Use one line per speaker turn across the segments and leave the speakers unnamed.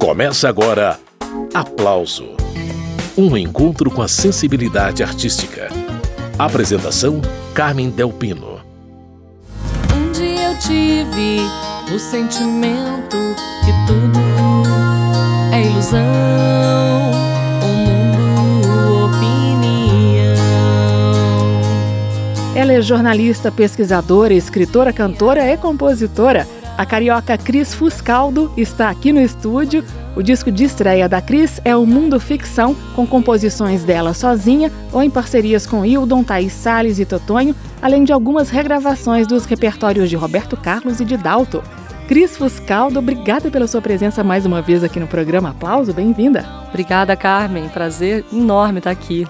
Começa agora Aplauso Um encontro com a sensibilidade artística. Apresentação: Carmen Delpino.
Um dia eu tive o sentimento que tudo é ilusão. O mundo, opinião.
Ela é jornalista, pesquisadora, escritora, cantora e compositora. A carioca Cris Fuscaldo está aqui no estúdio. O disco de estreia da Cris é o Mundo Ficção, com composições dela sozinha ou em parcerias com Hildon, Thaís Salles e Totonho, além de algumas regravações dos repertórios de Roberto Carlos e de Dalto. Cris Fuscaldo, obrigada pela sua presença mais uma vez aqui no programa Aplauso, bem-vinda.
Obrigada, Carmen. Prazer enorme estar aqui.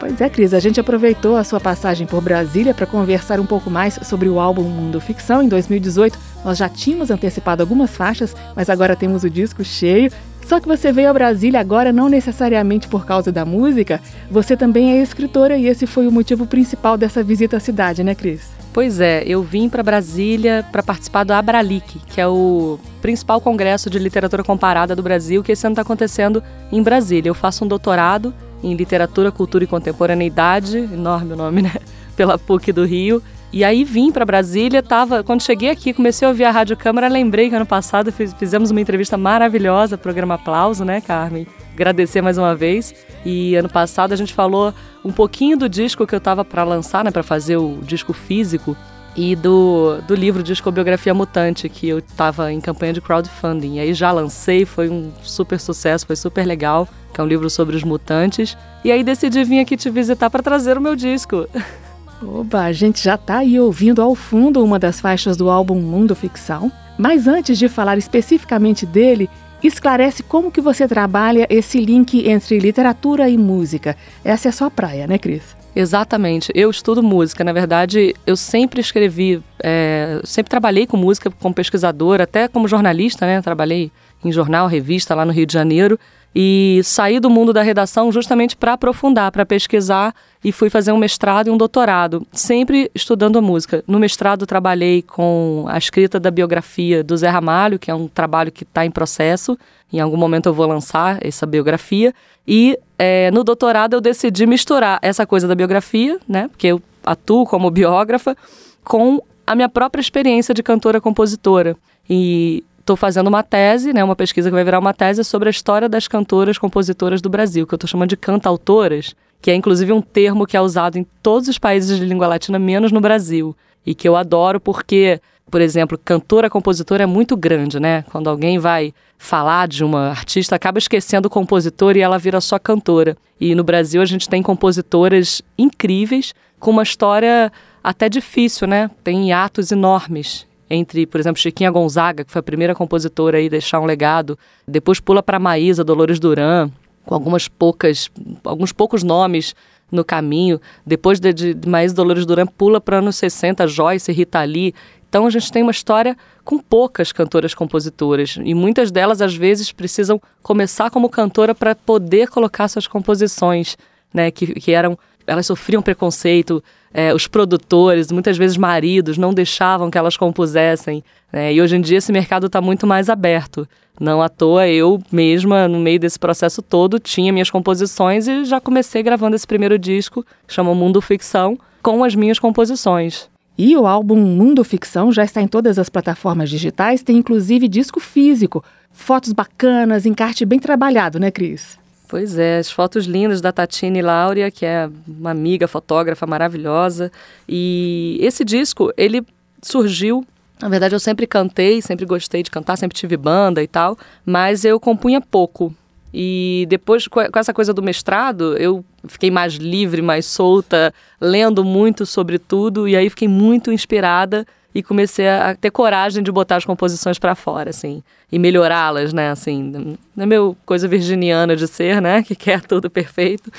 Pois é, Cris, a gente aproveitou a sua passagem por Brasília para conversar um pouco mais sobre o álbum Mundo Ficção. Em 2018, nós já tínhamos antecipado algumas faixas, mas agora temos o disco cheio. Só que você veio a Brasília agora não necessariamente por causa da música, você também é escritora e esse foi o motivo principal dessa visita à cidade, né, Cris?
Pois é, eu vim para Brasília para participar do Abralic, que é o principal congresso de literatura comparada do Brasil, que esse ano está acontecendo em Brasília. Eu faço um doutorado em Literatura, Cultura e Contemporaneidade, enorme o nome, né? Pela PUC do Rio. E aí vim para Brasília, tava, quando cheguei aqui, comecei a ouvir a Rádio Câmara, lembrei que ano passado fiz, fizemos uma entrevista maravilhosa, programa Aplauso, né, Carmen? Agradecer mais uma vez. E ano passado a gente falou um pouquinho do disco que eu tava para lançar, né, para fazer o disco físico e do, do livro Discobiografia Mutante, que eu estava em campanha de crowdfunding. E aí já lancei, foi um super sucesso, foi super legal, que é um livro sobre os mutantes. E aí decidi vir aqui te visitar para trazer o meu disco.
Oba, a gente já está aí ouvindo ao fundo uma das faixas do álbum Mundo Ficção. Mas antes de falar especificamente dele, esclarece como que você trabalha esse link entre literatura e música. Essa é a sua praia, né, Cris?
Exatamente. Eu estudo música. Na verdade, eu sempre escrevi, é, sempre trabalhei com música como pesquisadora, até como jornalista, né? Trabalhei em jornal, revista lá no Rio de Janeiro e saí do mundo da redação justamente para aprofundar, para pesquisar e fui fazer um mestrado e um doutorado, sempre estudando música. No mestrado trabalhei com a escrita da biografia do Zé Ramalho, que é um trabalho que está em processo. Em algum momento eu vou lançar essa biografia. E é, no doutorado eu decidi misturar essa coisa da biografia, né, porque eu atuo como biógrafa, com a minha própria experiência de cantora-compositora. E estou fazendo uma tese, né, uma pesquisa que vai virar uma tese sobre a história das cantoras compositoras do Brasil, que eu estou chamando de cantautoras, que é inclusive um termo que é usado em todos os países de língua latina, menos no Brasil. E que eu adoro porque, por exemplo, cantora-compositora é muito grande, né? Quando alguém vai falar de uma artista, acaba esquecendo o compositor e ela vira só cantora. E no Brasil a gente tem compositoras incríveis, com uma história até difícil, né? Tem hiatos enormes entre, por exemplo, Chiquinha Gonzaga, que foi a primeira compositora a deixar um legado, depois pula para Maísa, Dolores Duran, com algumas poucas, alguns poucos nomes no caminho. Depois de, de Maísa Dolores Duran pula para anos 60, Joyce, Rita Lee. Então a gente tem uma história com poucas cantoras compositoras e muitas delas às vezes precisam começar como cantora para poder colocar suas composições, né, que, que eram elas sofriam preconceito, é, os produtores, muitas vezes maridos, não deixavam que elas compusessem. Né? E hoje em dia esse mercado está muito mais aberto. Não à toa, eu mesma, no meio desse processo todo, tinha minhas composições e já comecei gravando esse primeiro disco, que chama Mundo Ficção, com as minhas composições.
E o álbum Mundo Ficção já está em todas as plataformas digitais, tem inclusive disco físico. Fotos bacanas, encarte bem trabalhado, né, Cris?
Pois é, as fotos lindas da Tatine Láurea, que é uma amiga fotógrafa maravilhosa. E esse disco, ele surgiu. Na verdade, eu sempre cantei, sempre gostei de cantar, sempre tive banda e tal, mas eu compunha pouco. E depois, com essa coisa do mestrado, eu fiquei mais livre, mais solta, lendo muito sobre tudo, e aí fiquei muito inspirada e comecei a ter coragem de botar as composições para fora, assim, e melhorá-las, né, assim, não é meu coisa virginiana de ser, né, que quer tudo perfeito.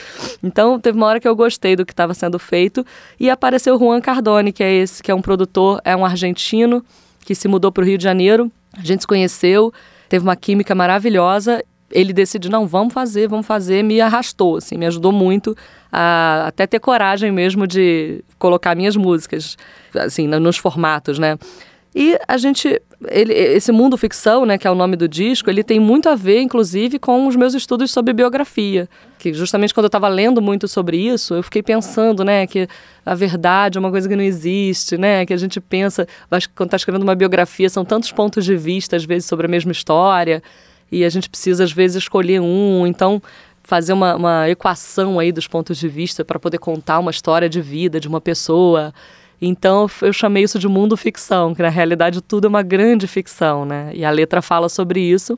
Então, teve uma hora que eu gostei do que estava sendo feito e apareceu Juan Cardone, que é esse, que é um produtor, é um argentino que se mudou para o Rio de Janeiro. A gente se conheceu, teve uma química maravilhosa ele decidiu, não, vamos fazer, vamos fazer, me arrastou, assim, me ajudou muito a até ter coragem mesmo de colocar minhas músicas, assim, nos formatos, né? E a gente
ele, esse mundo ficção, né, que é o nome do disco, ele tem muito a ver, inclusive, com os meus estudos sobre biografia. Que justamente quando eu estava lendo muito sobre isso, eu fiquei pensando, né, que a verdade é uma coisa que não existe, né, que a gente pensa, quando está escrevendo uma biografia, são tantos pontos de vista, às vezes, sobre a mesma história, e a gente precisa, às vezes, escolher um. Então, fazer uma, uma equação aí dos pontos de vista para poder contar uma história de vida de uma pessoa. Então eu chamei isso de mundo ficção, que na realidade tudo é uma grande ficção, né? E a letra fala sobre isso.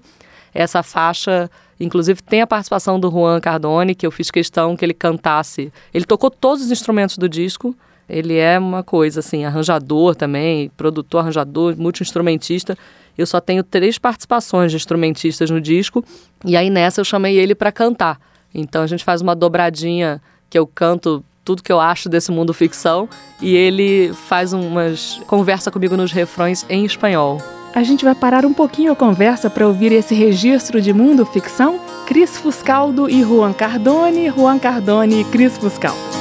Essa faixa, inclusive, tem a participação do Juan Cardone, que eu fiz questão que ele cantasse. Ele tocou todos os instrumentos do disco. Ele é uma coisa assim, arranjador também, produtor, arranjador, multi-instrumentista. Eu só tenho três participações de instrumentistas no disco, e aí nessa eu chamei ele para cantar. Então a gente faz uma dobradinha que eu canto tudo que eu acho desse mundo ficção e ele faz umas conversa comigo nos refrões em espanhol.
A gente vai parar um pouquinho a conversa para ouvir esse registro de mundo ficção. Cris Fuscaldo e Juan Cardone, Juan Cardone e Cris Fuscaldo.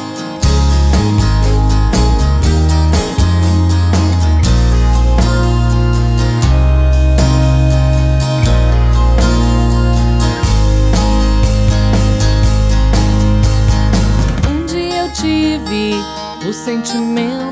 Sentimento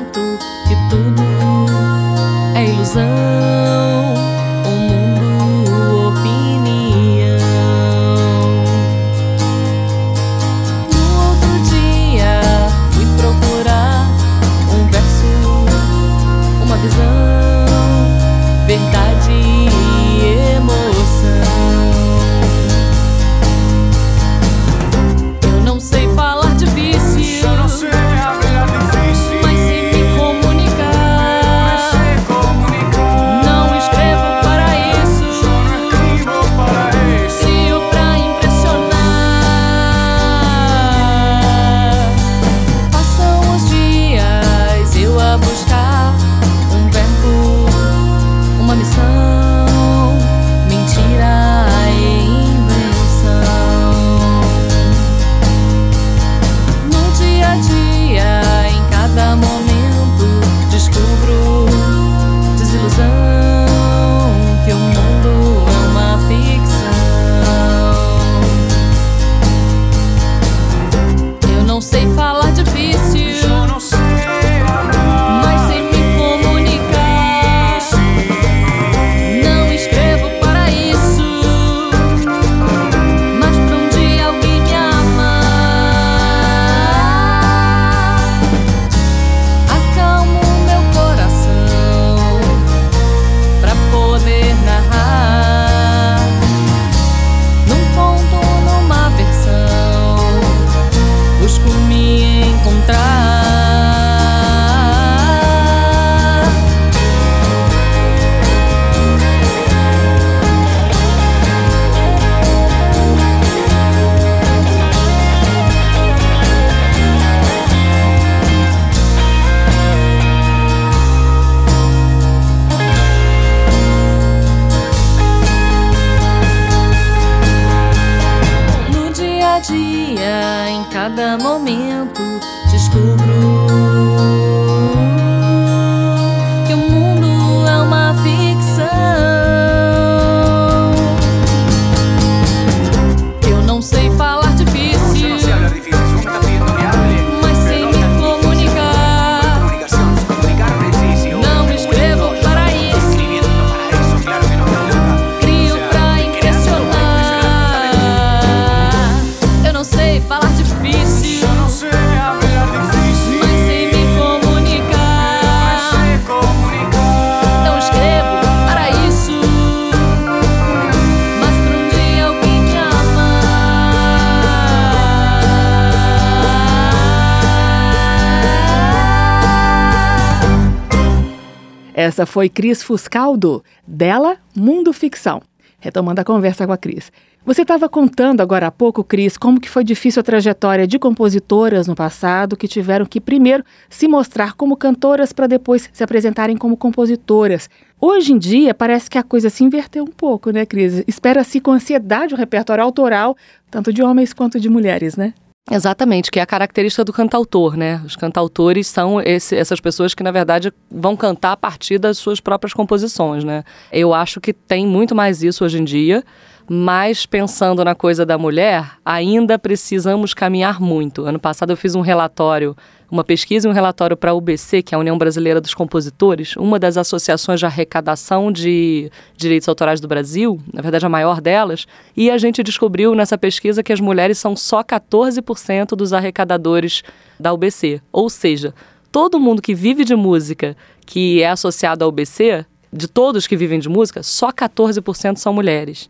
Essa foi Cris Fuscaldo, dela Mundo Ficção. Retomando a conversa com a Cris. Você estava contando agora há pouco, Cris, como que foi difícil a trajetória de compositoras no passado que tiveram que primeiro se mostrar como cantoras para depois se apresentarem como compositoras. Hoje em dia parece que a coisa se inverteu um pouco, né, Cris? Espera-se com ansiedade o repertório autoral, tanto de homens quanto de mulheres, né?
Exatamente, que é a característica do cantautor, né? Os cantautores são esse, essas pessoas que, na verdade, vão cantar a partir das suas próprias composições, né? Eu acho que tem muito mais isso hoje em dia, mas pensando na coisa da mulher, ainda precisamos caminhar muito. Ano passado eu fiz um relatório uma pesquisa e um relatório para a UBC, que é a União Brasileira dos Compositores, uma das associações de arrecadação de direitos autorais do Brasil, na verdade a maior delas, e a gente descobriu nessa pesquisa que as mulheres são só 14% dos arrecadadores da UBC. Ou seja, todo mundo que vive de música que é associado à UBC, de todos que vivem de música, só 14% são mulheres.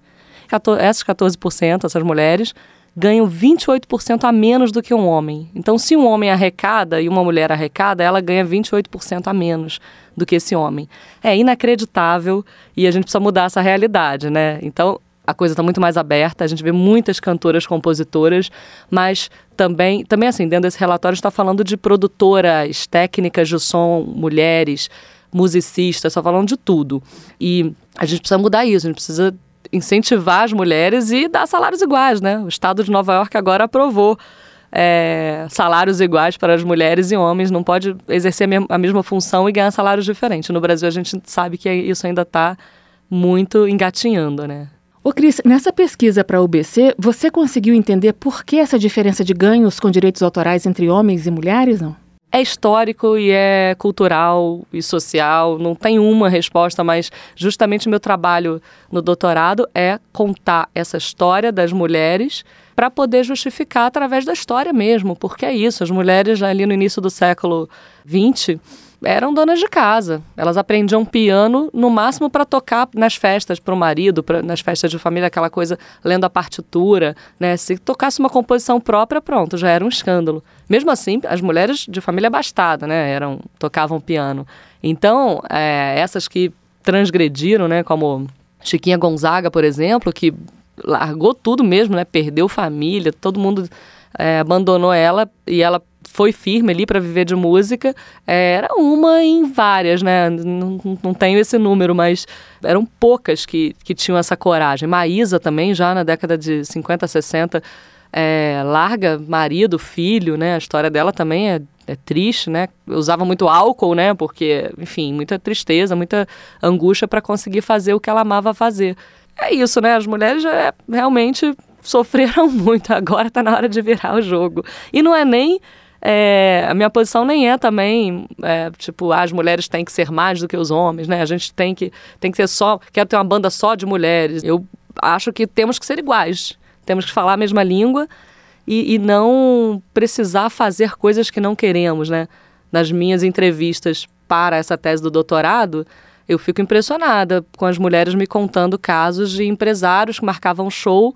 Essas 14%, essas mulheres, ganham 28% a menos do que um homem. Então, se um homem arrecada e uma mulher arrecada, ela ganha 28% a menos do que esse homem. É inacreditável e a gente precisa mudar essa realidade, né? Então, a coisa está muito mais aberta, a gente vê muitas cantoras compositoras, mas também, também assim, dentro desse relatório está falando de produtoras, técnicas de som, mulheres, musicistas, está falando de tudo. E a gente precisa mudar isso, a gente precisa incentivar as mulheres e dar salários iguais, né? O estado de Nova York agora aprovou é, salários iguais para as mulheres e homens, não pode exercer a mesma função e ganhar salários diferentes. No Brasil a gente sabe que isso ainda está muito engatinhando, né?
Ô Cris, nessa pesquisa para a UBC, você conseguiu entender por que essa diferença de ganhos com direitos autorais entre homens e mulheres, não?
É histórico e é cultural e social, não tem uma resposta, mas justamente o meu trabalho no doutorado é contar essa história das mulheres para poder justificar através da história mesmo, porque é isso, as mulheres ali no início do século XX eram donas de casa. Elas aprendiam piano no máximo para tocar nas festas para o marido, pra, nas festas de família, aquela coisa lendo a partitura, né? Se tocasse uma composição própria, pronto, já era um escândalo. Mesmo assim, as mulheres de família bastada, né, eram tocavam piano. Então, é, essas que transgrediram, né, como Chiquinha Gonzaga, por exemplo, que largou tudo mesmo, né, perdeu família, todo mundo é, abandonou ela e ela foi firme ali para viver de música, é, era uma em várias, né? Não, não tenho esse número, mas eram poucas que, que tinham essa coragem. Maísa também, já na década de 50, 60, é, larga marido, filho, né? A história dela também é, é triste, né? Usava muito álcool, né? Porque, enfim, muita tristeza, muita angústia para conseguir fazer o que ela amava fazer. É isso, né? As mulheres é, realmente sofreram muito. Agora está na hora de virar o jogo. E não é nem é, a minha posição nem é também, é, tipo, ah, as mulheres têm que ser mais do que os homens, né? A gente tem que, tem que ser só, quero ter uma banda só de mulheres. Eu acho que temos que ser iguais, temos que falar a mesma língua e, e não precisar fazer coisas que não queremos, né? Nas minhas entrevistas para essa tese do doutorado, eu fico impressionada com as mulheres me contando casos de empresários que marcavam show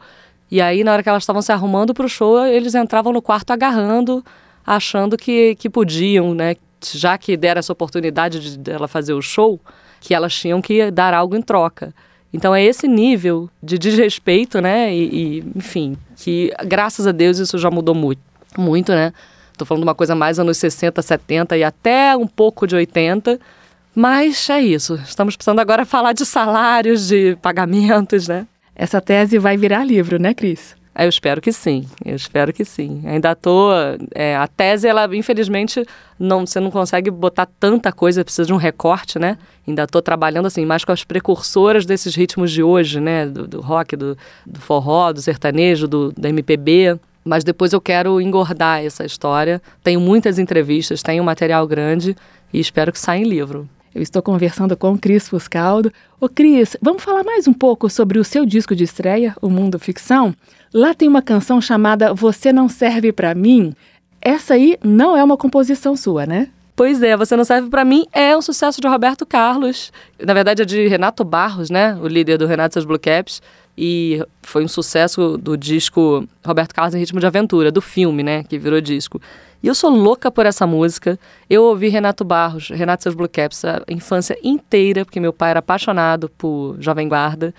e aí, na hora que elas estavam se arrumando para o show, eles entravam no quarto agarrando achando que, que podiam, né? Já que deram essa oportunidade de dela fazer o show, que elas tinham que dar algo em troca. Então é esse nível de desrespeito, né? E, e, enfim, que graças a Deus isso já mudou muito, muito, né? Tô falando de uma coisa mais anos 60, 70 e até um pouco de 80. Mas é isso. Estamos precisando agora falar de salários, de pagamentos, né?
Essa tese vai virar livro, né, Cris?
Eu espero que sim, eu espero que sim. Ainda estou. É, a tese, ela, infelizmente, não, você não consegue botar tanta coisa, precisa de um recorte, né? Ainda estou trabalhando assim, mais com as precursoras desses ritmos de hoje, né? Do, do rock, do, do, forró, do sertanejo, do, MPB. Mas depois eu quero engordar essa história. Tenho muitas entrevistas, tenho material grande e espero que saia em livro.
Eu estou conversando com Cris Fuscaldo. Ô Cris, vamos falar mais um pouco sobre o seu disco de estreia, O Mundo Ficção? Lá tem uma canção chamada Você Não Serve para Mim. Essa aí não é uma composição sua, né?
Pois é, Você Não Serve para Mim é um sucesso de Roberto Carlos. Na verdade é de Renato Barros, né? O líder do Renato e seus Blue Caps. E foi um sucesso do disco Roberto Carlos em Ritmo de Aventura, do filme, né? Que virou disco. E eu sou louca por essa música. Eu ouvi Renato Barros, Renato seus Blue Caps, a infância inteira, porque meu pai era apaixonado por Jovem Guarda.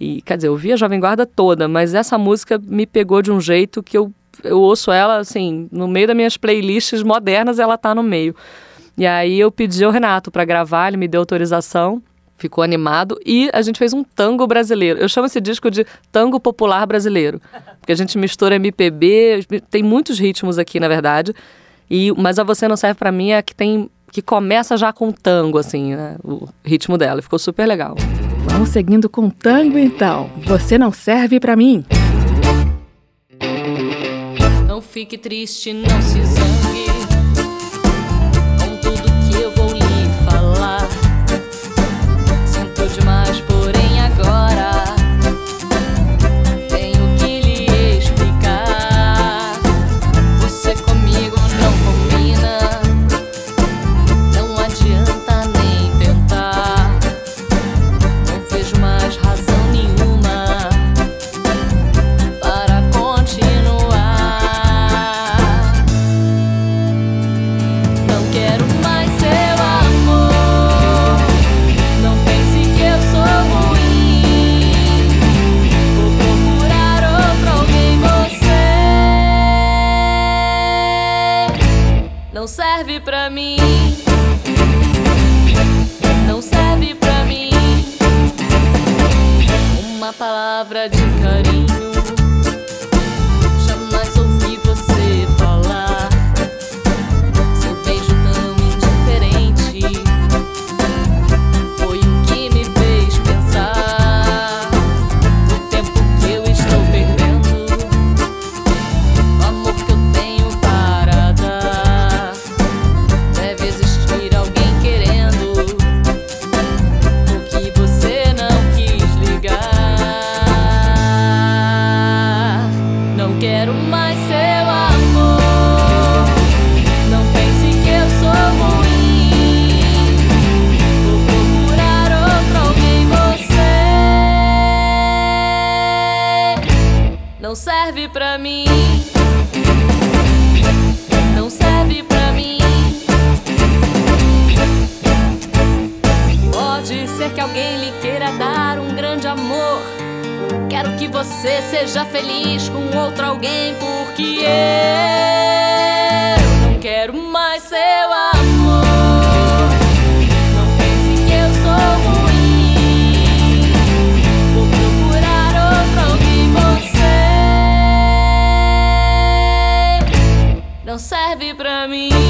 E, quer dizer, eu ouvi a Jovem Guarda toda, mas essa música me pegou de um jeito que eu, eu ouço ela, assim, no meio das minhas playlists modernas, ela tá no meio. E aí eu pedi ao Renato para gravar, ele me deu autorização.
ficou animado. E a gente fez um tango brasileiro. Eu chamo esse disco de tango popular brasileiro. Porque a gente mistura MPB, tem muitos ritmos aqui, na verdade. E, mas a Você Não Serve para Mim é que tem que começa já com tango, assim, né? o ritmo dela. Ficou super legal.
Vamos seguindo com tango, então. Você Não Serve para Mim.
Não fique triste, não se zangue alguém lhe queira dar um grande amor. Quero que você seja feliz com outro alguém, porque eu não quero mais seu amor. Não pense que eu sou ruim. Vou procurar outro alguém, você não serve pra mim.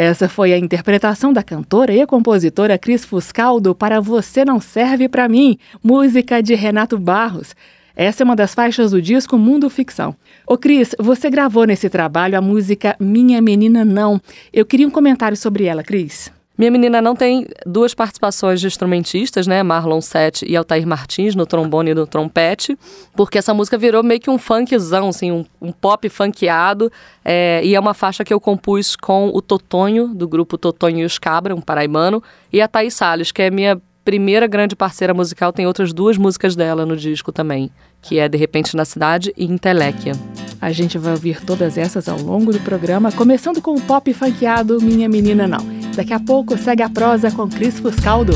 Essa foi a interpretação da cantora e compositora Cris Fuscaldo para Você Não Serve Para Mim, música de Renato Barros. Essa é uma das faixas do disco Mundo Ficção. Ô Cris, você gravou nesse trabalho a música Minha Menina Não. Eu queria um comentário sobre ela, Cris.
Minha menina não tem duas participações de instrumentistas, né? Marlon Sete e Altair Martins no trombone e no trompete, porque essa música virou meio que um funkzão, assim, um, um pop funkeado. É, e é uma faixa que eu compus com o Totonho, do grupo Totonho e os Cabra, um paraibano, e a Thaís Salles, que é minha primeira grande parceira musical. Tem outras duas músicas dela no disco também, que é De Repente na Cidade e Inteléquia.
A gente vai ouvir todas essas ao longo do programa, começando com o pop funkeado Minha Menina Não. Daqui a pouco segue a prosa com Cris Fuscaldo.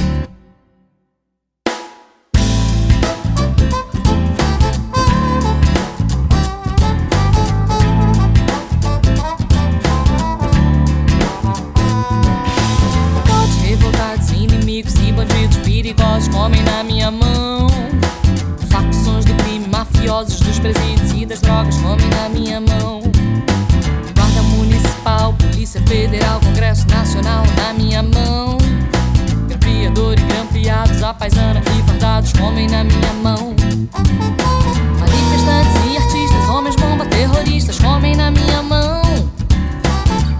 Fardados comem na minha mão. Manifestantes e artistas, homens bomba, terroristas comem na minha mão.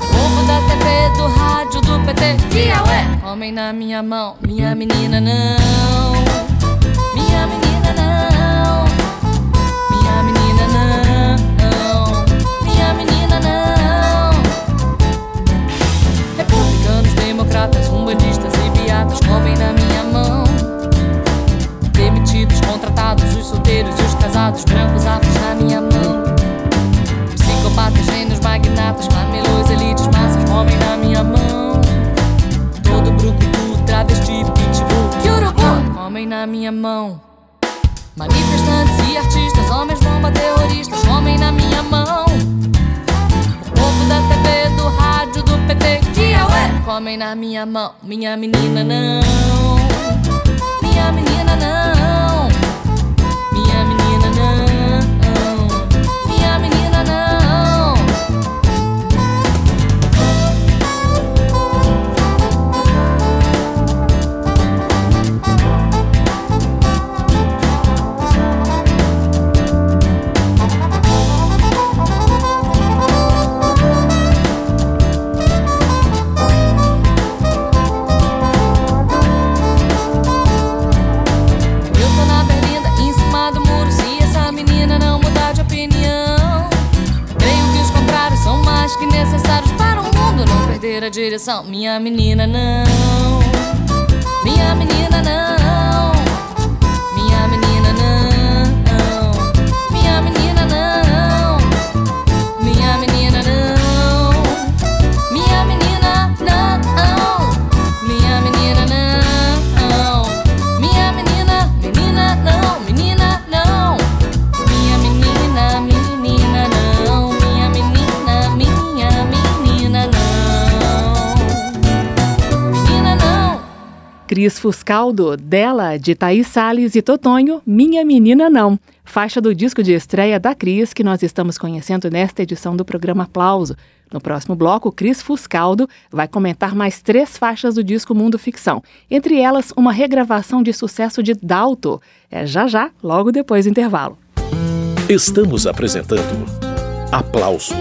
Povo da TV, do rádio, do PT, Piaué, comem na minha mão. Minha menina não, minha menina não, minha menina não, minha menina não. Republicanos, democratas, umbandistas e beatas comem na minha os solteiros e os casados, brancos, afros na minha mão. Psicopatas, gênios, magnatas, camelôs, elites, massas comem na minha mão. Todo brucutu, travesti, pitbull, que urubu comem na minha mão. terroristas comem na minha mão. O povo da TV, do rádio, do PT, que é ué, comem na minha mão. Minha menina não, minha menina não, direção. Minha menina, não. Minha menina, não.
Cris Fuscaldo, dela, de Thaís Salles e Totonho, Minha Menina Não. Faixa do disco de estreia da Cris, que nós estamos conhecendo nesta edição do programa Aplauso. No próximo bloco, Cris Fuscaldo vai comentar mais três faixas do disco Mundo Ficção. Entre elas, uma regravação de sucesso de Dalto. É já já, logo depois do intervalo.
Estamos apresentando Aplauso